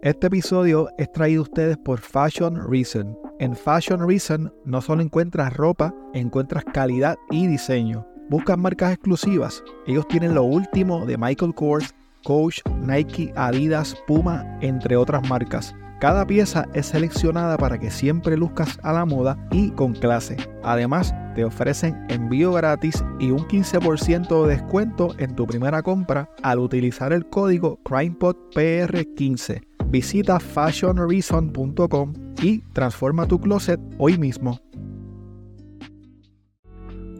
Este episodio es traído a ustedes por Fashion Reason. En Fashion Reason no solo encuentras ropa, encuentras calidad y diseño. Buscas marcas exclusivas. Ellos tienen lo último de Michael Kors, Coach, Nike, Adidas, Puma, entre otras marcas. Cada pieza es seleccionada para que siempre luzcas a la moda y con clase. Además, te ofrecen envío gratis y un 15% de descuento en tu primera compra al utilizar el código CrimePodPR15. Visita fashionreason.com y transforma tu closet hoy mismo.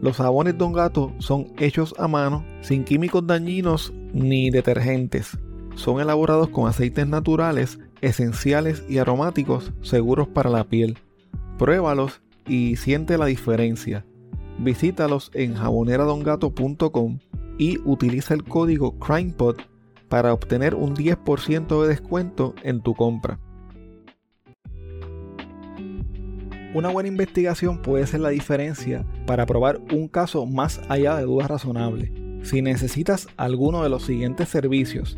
Los jabones Don Gato son hechos a mano, sin químicos dañinos ni detergentes. Son elaborados con aceites naturales, esenciales y aromáticos seguros para la piel. Pruébalos y siente la diferencia. Visítalos en jaboneradongato.com y utiliza el código CrimePod para obtener un 10% de descuento en tu compra. Una buena investigación puede ser la diferencia para probar un caso más allá de dudas razonables. Si necesitas alguno de los siguientes servicios,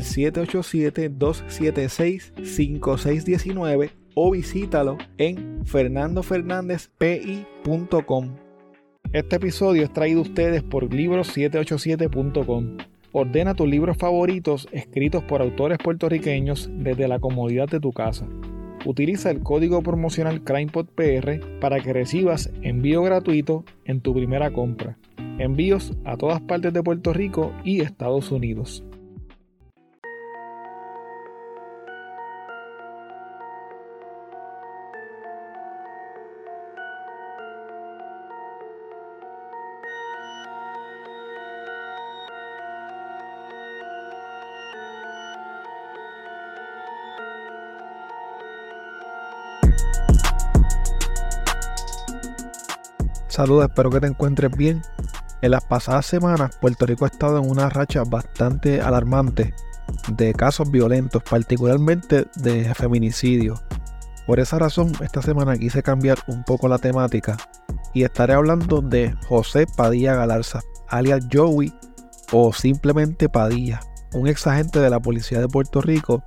787-276-5619 o visítalo en fernandofernandezpi.com. Este episodio es traído a ustedes por libros787.com. Ordena tus libros favoritos escritos por autores puertorriqueños desde la comodidad de tu casa. Utiliza el código promocional CrimePodPR para que recibas envío gratuito en tu primera compra. Envíos a todas partes de Puerto Rico y Estados Unidos. Saludos, espero que te encuentres bien. En las pasadas semanas, Puerto Rico ha estado en una racha bastante alarmante de casos violentos, particularmente de feminicidio. Por esa razón, esta semana quise cambiar un poco la temática y estaré hablando de José Padilla Galarza, alias Joey o simplemente Padilla, un ex agente de la policía de Puerto Rico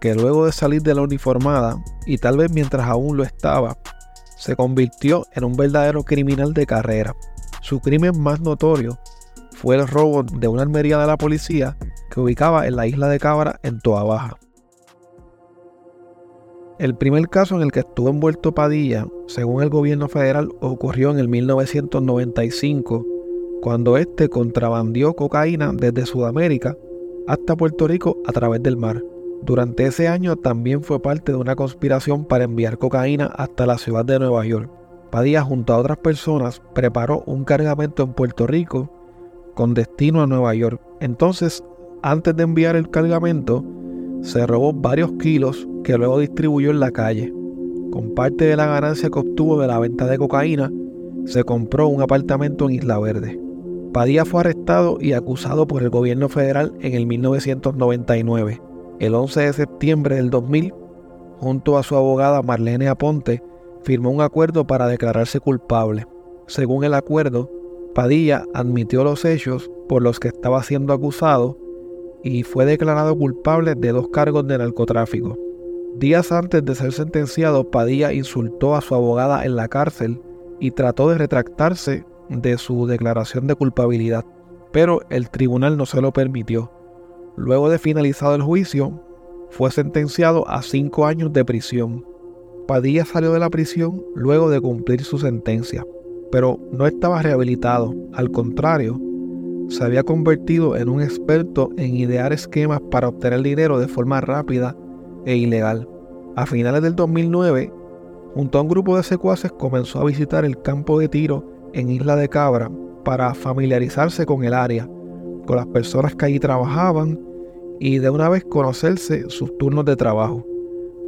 que luego de salir de la uniformada y tal vez mientras aún lo estaba, se convirtió en un verdadero criminal de carrera. Su crimen más notorio fue el robo de una armería de la policía que ubicaba en la isla de Cabra en Toa Baja. El primer caso en el que estuvo envuelto Padilla, según el gobierno federal, ocurrió en el 1995, cuando este contrabandió cocaína desde Sudamérica hasta Puerto Rico a través del mar. Durante ese año también fue parte de una conspiración para enviar cocaína hasta la ciudad de Nueva York. Padilla junto a otras personas preparó un cargamento en Puerto Rico con destino a Nueva York. Entonces, antes de enviar el cargamento, se robó varios kilos que luego distribuyó en la calle. Con parte de la ganancia que obtuvo de la venta de cocaína, se compró un apartamento en Isla Verde. Padilla fue arrestado y acusado por el gobierno federal en el 1999. El 11 de septiembre del 2000, junto a su abogada Marlene Aponte, firmó un acuerdo para declararse culpable. Según el acuerdo, Padilla admitió los hechos por los que estaba siendo acusado y fue declarado culpable de dos cargos de narcotráfico. Días antes de ser sentenciado, Padilla insultó a su abogada en la cárcel y trató de retractarse de su declaración de culpabilidad, pero el tribunal no se lo permitió. Luego de finalizado el juicio, fue sentenciado a cinco años de prisión. Padilla salió de la prisión luego de cumplir su sentencia, pero no estaba rehabilitado, al contrario, se había convertido en un experto en idear esquemas para obtener dinero de forma rápida e ilegal. A finales del 2009, junto a un grupo de secuaces comenzó a visitar el campo de tiro en Isla de Cabra para familiarizarse con el área, con las personas que allí trabajaban y de una vez conocerse sus turnos de trabajo.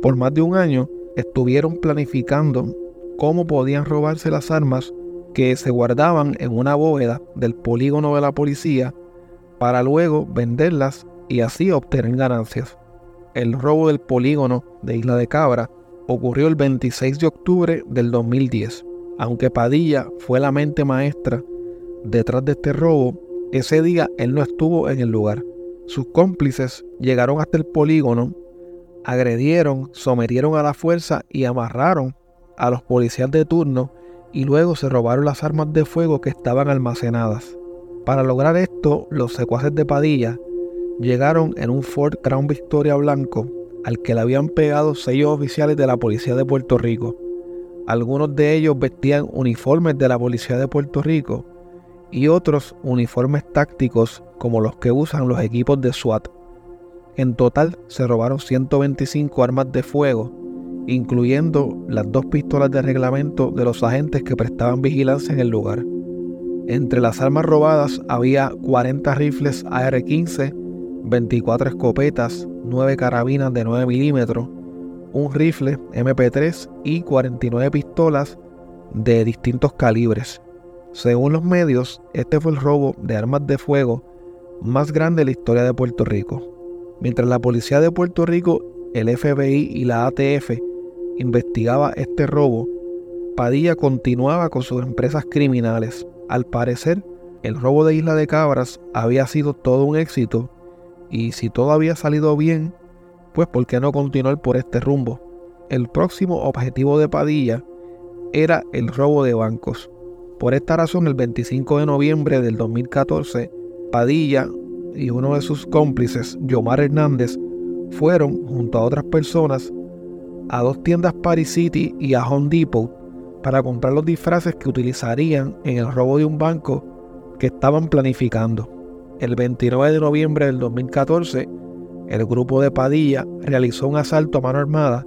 Por más de un año estuvieron planificando cómo podían robarse las armas que se guardaban en una bóveda del polígono de la policía para luego venderlas y así obtener ganancias. El robo del polígono de Isla de Cabra ocurrió el 26 de octubre del 2010. Aunque Padilla fue la mente maestra detrás de este robo, ese día él no estuvo en el lugar. Sus cómplices llegaron hasta el polígono, agredieron, sometieron a la fuerza y amarraron a los policías de turno y luego se robaron las armas de fuego que estaban almacenadas. Para lograr esto, los secuaces de Padilla llegaron en un Ford Crown Victoria blanco al que le habían pegado sellos oficiales de la Policía de Puerto Rico. Algunos de ellos vestían uniformes de la Policía de Puerto Rico y otros uniformes tácticos como los que usan los equipos de SWAT. En total se robaron 125 armas de fuego, incluyendo las dos pistolas de reglamento de los agentes que prestaban vigilancia en el lugar. Entre las armas robadas había 40 rifles AR-15, 24 escopetas, 9 carabinas de 9 milímetros, un rifle MP3 y 49 pistolas de distintos calibres. Según los medios, este fue el robo de armas de fuego más grande de la historia de Puerto Rico. Mientras la policía de Puerto Rico, el FBI y la ATF investigaba este robo, Padilla continuaba con sus empresas criminales. Al parecer, el robo de Isla de Cabras había sido todo un éxito y si todo había salido bien, pues ¿por qué no continuar por este rumbo? El próximo objetivo de Padilla era el robo de bancos. Por esta razón, el 25 de noviembre del 2014, Padilla y uno de sus cómplices, Yomar Hernández, fueron, junto a otras personas, a dos tiendas Paris City y a Home Depot para comprar los disfraces que utilizarían en el robo de un banco que estaban planificando. El 29 de noviembre del 2014, el grupo de Padilla realizó un asalto a mano armada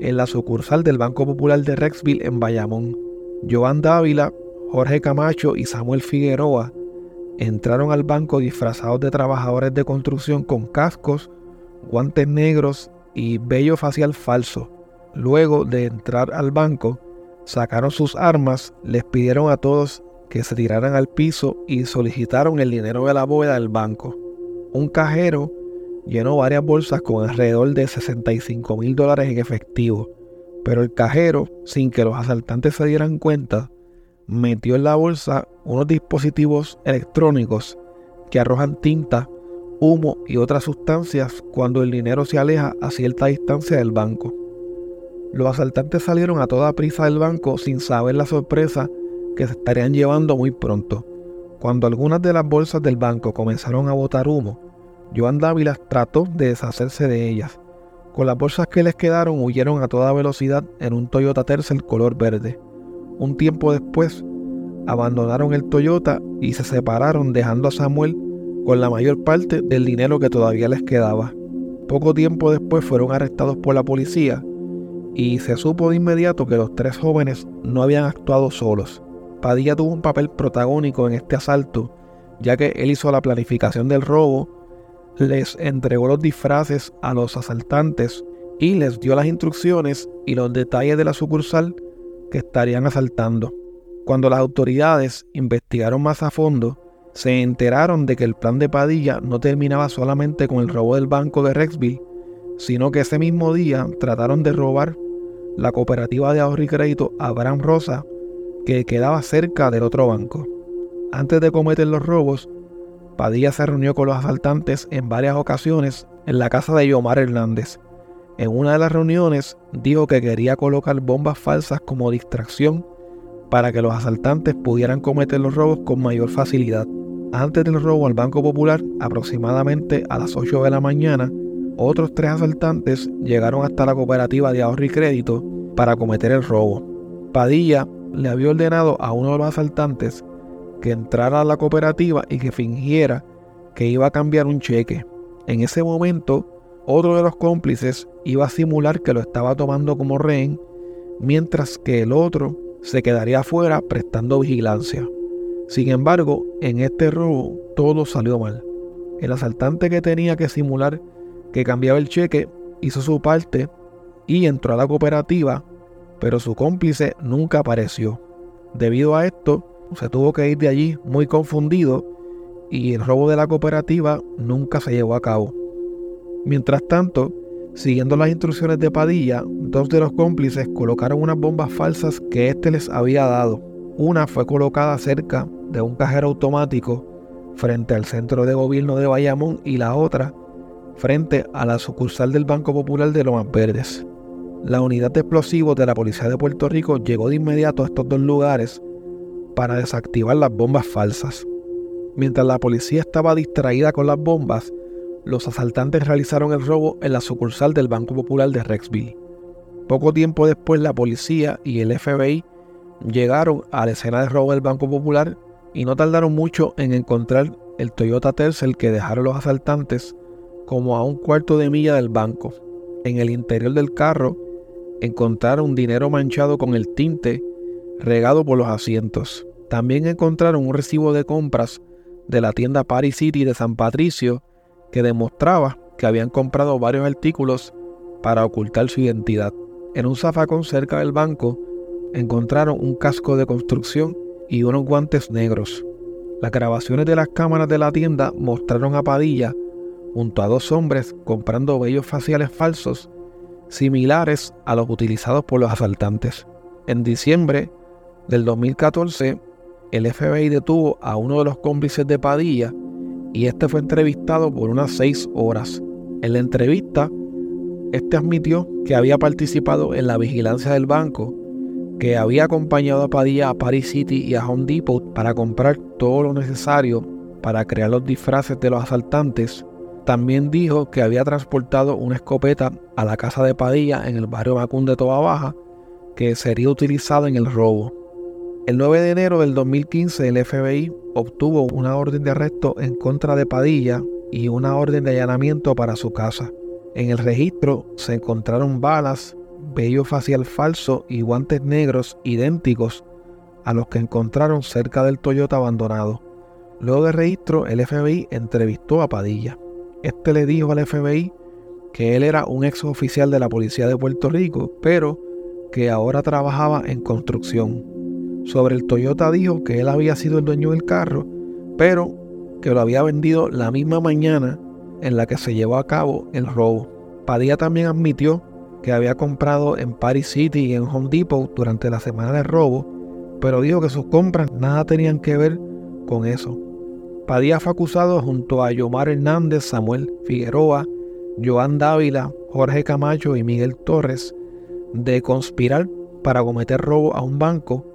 en la sucursal del Banco Popular de Rexville en Bayamón. Joan Dávila, Jorge Camacho y Samuel Figueroa entraron al banco disfrazados de trabajadores de construcción con cascos, guantes negros y vello facial falso. Luego de entrar al banco, sacaron sus armas, les pidieron a todos que se tiraran al piso y solicitaron el dinero de la bóveda del banco. Un cajero llenó varias bolsas con alrededor de 65 mil dólares en efectivo, pero el cajero, sin que los asaltantes se dieran cuenta, metió en la bolsa unos dispositivos electrónicos que arrojan tinta, humo y otras sustancias cuando el dinero se aleja a cierta distancia del banco. Los asaltantes salieron a toda prisa del banco sin saber la sorpresa que se estarían llevando muy pronto. Cuando algunas de las bolsas del banco comenzaron a botar humo, Joan Dávila trató de deshacerse de ellas. Con las bolsas que les quedaron huyeron a toda velocidad en un Toyota Tercel color verde. Un tiempo después, abandonaron el Toyota y se separaron dejando a Samuel con la mayor parte del dinero que todavía les quedaba. Poco tiempo después fueron arrestados por la policía y se supo de inmediato que los tres jóvenes no habían actuado solos. Padilla tuvo un papel protagónico en este asalto, ya que él hizo la planificación del robo, les entregó los disfraces a los asaltantes y les dio las instrucciones y los detalles de la sucursal estarían asaltando. Cuando las autoridades investigaron más a fondo, se enteraron de que el plan de Padilla no terminaba solamente con el robo del banco de Rexville, sino que ese mismo día trataron de robar la cooperativa de ahorro y crédito Abraham Rosa, que quedaba cerca del otro banco. Antes de cometer los robos, Padilla se reunió con los asaltantes en varias ocasiones en la casa de Yomar Hernández. En una de las reuniones dijo que quería colocar bombas falsas como distracción para que los asaltantes pudieran cometer los robos con mayor facilidad. Antes del robo al Banco Popular, aproximadamente a las 8 de la mañana, otros tres asaltantes llegaron hasta la cooperativa de ahorro y crédito para cometer el robo. Padilla le había ordenado a uno de los asaltantes que entrara a la cooperativa y que fingiera que iba a cambiar un cheque. En ese momento, otro de los cómplices iba a simular que lo estaba tomando como rehén, mientras que el otro se quedaría afuera prestando vigilancia. Sin embargo, en este robo todo salió mal. El asaltante que tenía que simular que cambiaba el cheque hizo su parte y entró a la cooperativa, pero su cómplice nunca apareció. Debido a esto, se tuvo que ir de allí muy confundido y el robo de la cooperativa nunca se llevó a cabo. Mientras tanto, siguiendo las instrucciones de Padilla, dos de los cómplices colocaron unas bombas falsas que éste les había dado. Una fue colocada cerca de un cajero automático frente al centro de gobierno de Bayamón y la otra frente a la sucursal del Banco Popular de Lomas Verdes. La unidad de explosivos de la Policía de Puerto Rico llegó de inmediato a estos dos lugares para desactivar las bombas falsas. Mientras la policía estaba distraída con las bombas, los asaltantes realizaron el robo en la sucursal del Banco Popular de Rexville. Poco tiempo después la policía y el FBI llegaron a la escena de robo del Banco Popular y no tardaron mucho en encontrar el Toyota Tercel que dejaron los asaltantes como a un cuarto de milla del banco. En el interior del carro encontraron dinero manchado con el tinte regado por los asientos. También encontraron un recibo de compras de la tienda Paris City de San Patricio que demostraba que habían comprado varios artículos para ocultar su identidad. En un zafacón cerca del banco encontraron un casco de construcción y unos guantes negros. Las grabaciones de las cámaras de la tienda mostraron a Padilla junto a dos hombres comprando vellos faciales falsos similares a los utilizados por los asaltantes. En diciembre del 2014, el FBI detuvo a uno de los cómplices de Padilla y este fue entrevistado por unas seis horas. En la entrevista, este admitió que había participado en la vigilancia del banco, que había acompañado a Padilla a Paris City y a Home Depot para comprar todo lo necesario para crear los disfraces de los asaltantes. También dijo que había transportado una escopeta a la casa de Padilla en el barrio Macún de Toba Baja, que sería utilizada en el robo. El 9 de enero del 2015 el FBI obtuvo una orden de arresto en contra de Padilla y una orden de allanamiento para su casa. En el registro se encontraron balas, vello facial falso y guantes negros idénticos a los que encontraron cerca del Toyota abandonado. Luego del registro, el FBI entrevistó a Padilla. Este le dijo al FBI que él era un ex oficial de la Policía de Puerto Rico, pero que ahora trabajaba en construcción sobre el Toyota dijo que él había sido el dueño del carro, pero que lo había vendido la misma mañana en la que se llevó a cabo el robo. Padilla también admitió que había comprado en Paris City y en Home Depot durante la semana del robo, pero dijo que sus compras nada tenían que ver con eso. Padilla fue acusado junto a Yomar Hernández, Samuel Figueroa, Joan Dávila, Jorge Camacho y Miguel Torres de conspirar para cometer robo a un banco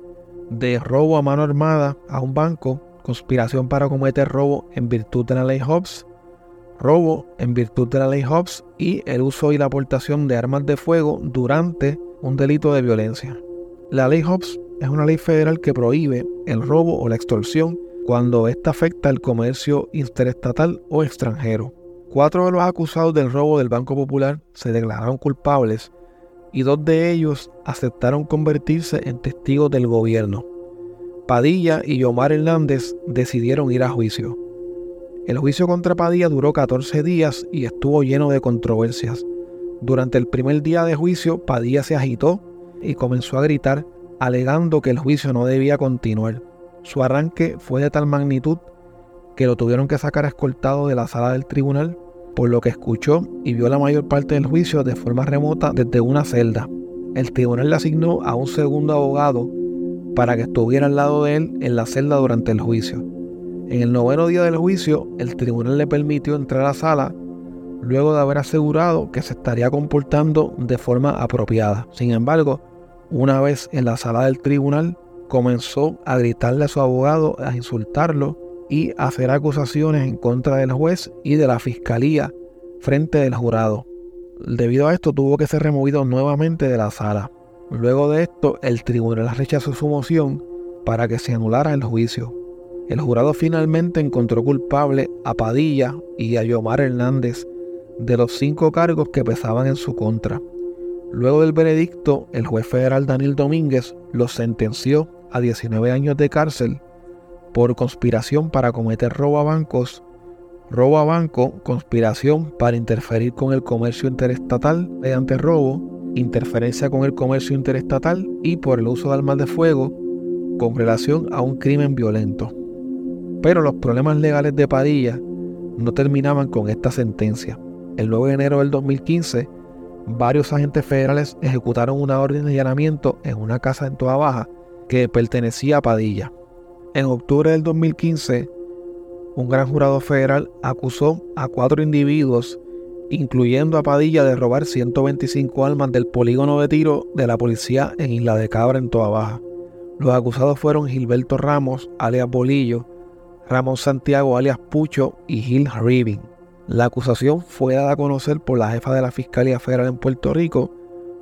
de robo a mano armada a un banco, conspiración para cometer robo en virtud de la ley Hobbs, robo en virtud de la ley Hobbs y el uso y la aportación de armas de fuego durante un delito de violencia. La ley Hobbs es una ley federal que prohíbe el robo o la extorsión cuando ésta afecta el comercio interestatal o extranjero. Cuatro de los acusados del robo del Banco Popular se declararon culpables y dos de ellos aceptaron convertirse en testigos del gobierno. Padilla y Yomar Hernández decidieron ir a juicio. El juicio contra Padilla duró 14 días y estuvo lleno de controversias. Durante el primer día de juicio, Padilla se agitó y comenzó a gritar, alegando que el juicio no debía continuar. Su arranque fue de tal magnitud que lo tuvieron que sacar escoltado de la sala del tribunal por lo que escuchó y vio la mayor parte del juicio de forma remota desde una celda. El tribunal le asignó a un segundo abogado para que estuviera al lado de él en la celda durante el juicio. En el noveno día del juicio, el tribunal le permitió entrar a la sala luego de haber asegurado que se estaría comportando de forma apropiada. Sin embargo, una vez en la sala del tribunal, comenzó a gritarle a su abogado, a insultarlo y hacer acusaciones en contra del juez y de la fiscalía frente del jurado. Debido a esto tuvo que ser removido nuevamente de la sala. Luego de esto, el tribunal rechazó su moción para que se anulara el juicio. El jurado finalmente encontró culpable a Padilla y a Yomar Hernández de los cinco cargos que pesaban en su contra. Luego del veredicto, el juez federal Daniel Domínguez los sentenció a 19 años de cárcel por conspiración para cometer robo a bancos, robo a banco, conspiración para interferir con el comercio interestatal mediante robo, interferencia con el comercio interestatal y por el uso de armas de fuego con relación a un crimen violento. Pero los problemas legales de Padilla no terminaban con esta sentencia. El 9 de enero del 2015, varios agentes federales ejecutaron una orden de allanamiento en una casa en Toa Baja que pertenecía a Padilla. En octubre del 2015, un gran jurado federal acusó a cuatro individuos, incluyendo a Padilla, de robar 125 armas del polígono de tiro de la policía en Isla de Cabra, en Toa Baja. Los acusados fueron Gilberto Ramos, alias Bolillo, Ramón Santiago, alias Pucho, y Gil Riving. La acusación fue dada a conocer por la jefa de la Fiscalía Federal en Puerto Rico,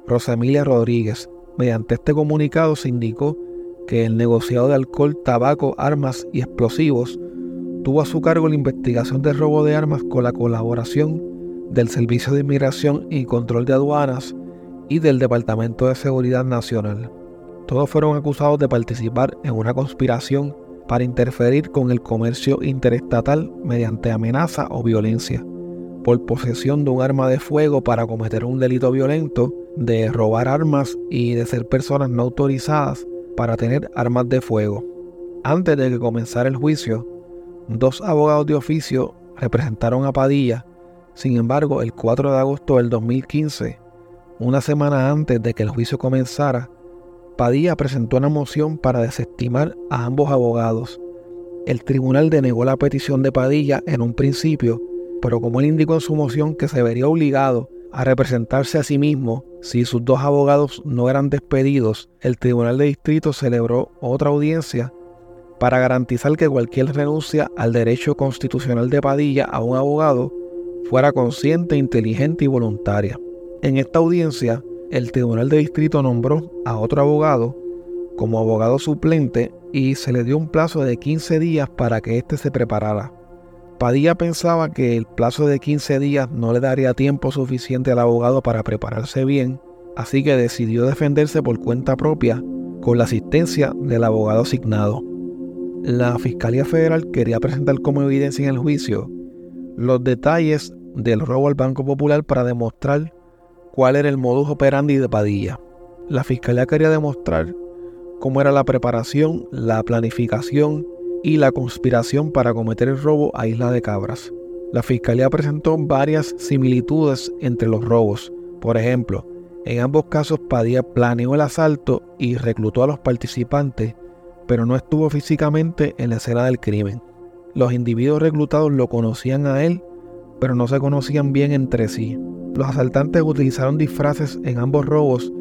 Rosemilia Rodríguez. Mediante este comunicado se indicó que el negociado de alcohol, tabaco, armas y explosivos tuvo a su cargo la investigación del robo de armas con la colaboración del Servicio de Inmigración y Control de Aduanas y del Departamento de Seguridad Nacional. Todos fueron acusados de participar en una conspiración para interferir con el comercio interestatal mediante amenaza o violencia, por posesión de un arma de fuego para cometer un delito violento, de robar armas y de ser personas no autorizadas para tener armas de fuego. Antes de que comenzara el juicio, Dos abogados de oficio representaron a Padilla. Sin embargo, el 4 de agosto del 2015, una semana antes de que el juicio comenzara, Padilla presentó una moción para desestimar a ambos abogados. El tribunal denegó la petición de Padilla en un principio, pero como él indicó en su moción que se vería obligado a representarse a sí mismo si sus dos abogados no eran despedidos, el tribunal de distrito celebró otra audiencia para garantizar que cualquier renuncia al derecho constitucional de Padilla a un abogado fuera consciente, inteligente y voluntaria. En esta audiencia, el Tribunal de Distrito nombró a otro abogado como abogado suplente y se le dio un plazo de 15 días para que éste se preparara. Padilla pensaba que el plazo de 15 días no le daría tiempo suficiente al abogado para prepararse bien, así que decidió defenderse por cuenta propia con la asistencia del abogado asignado la Fiscalía Federal quería presentar como evidencia en el juicio los detalles del robo al Banco Popular para demostrar cuál era el modus operandi de Padilla. La Fiscalía quería demostrar cómo era la preparación, la planificación y la conspiración para cometer el robo a Isla de Cabras. La Fiscalía presentó varias similitudes entre los robos. Por ejemplo, en ambos casos Padilla planeó el asalto y reclutó a los participantes pero no estuvo físicamente en la escena del crimen. Los individuos reclutados lo conocían a él, pero no se conocían bien entre sí. Los asaltantes utilizaron disfraces en ambos robos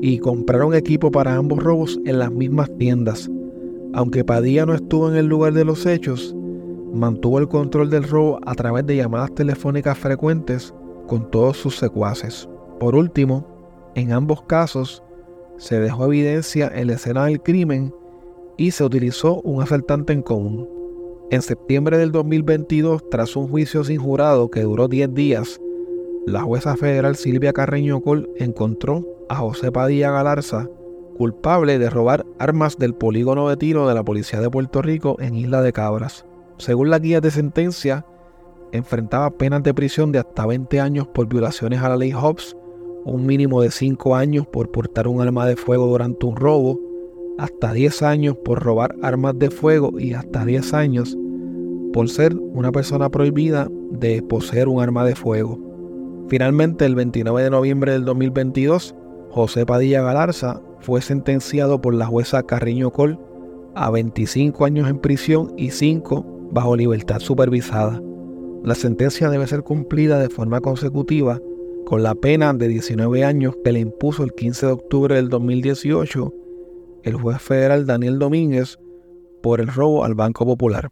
y compraron equipo para ambos robos en las mismas tiendas. Aunque Padilla no estuvo en el lugar de los hechos, mantuvo el control del robo a través de llamadas telefónicas frecuentes con todos sus secuaces. Por último, en ambos casos, se dejó evidencia en la escena del crimen y se utilizó un asaltante en común. En septiembre del 2022, tras un juicio sin jurado que duró 10 días, la jueza federal Silvia Carreño Col encontró a José Padilla Galarza culpable de robar armas del polígono de tiro de la Policía de Puerto Rico en Isla de Cabras. Según la guía de sentencia, enfrentaba penas de prisión de hasta 20 años por violaciones a la ley Hobbs, un mínimo de 5 años por portar un arma de fuego durante un robo hasta 10 años por robar armas de fuego y hasta 10 años por ser una persona prohibida de poseer un arma de fuego. Finalmente, el 29 de noviembre del 2022, José Padilla Galarza fue sentenciado por la jueza Carriño Col a 25 años en prisión y 5 bajo libertad supervisada. La sentencia debe ser cumplida de forma consecutiva con la pena de 19 años que le impuso el 15 de octubre del 2018 el juez federal Daniel Domínguez por el robo al Banco Popular.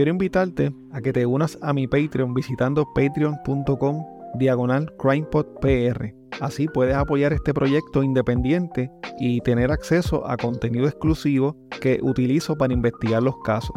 Quiero invitarte a que te unas a mi Patreon visitando patreon.com diagonal crimepodpr. Así puedes apoyar este proyecto independiente y tener acceso a contenido exclusivo que utilizo para investigar los casos.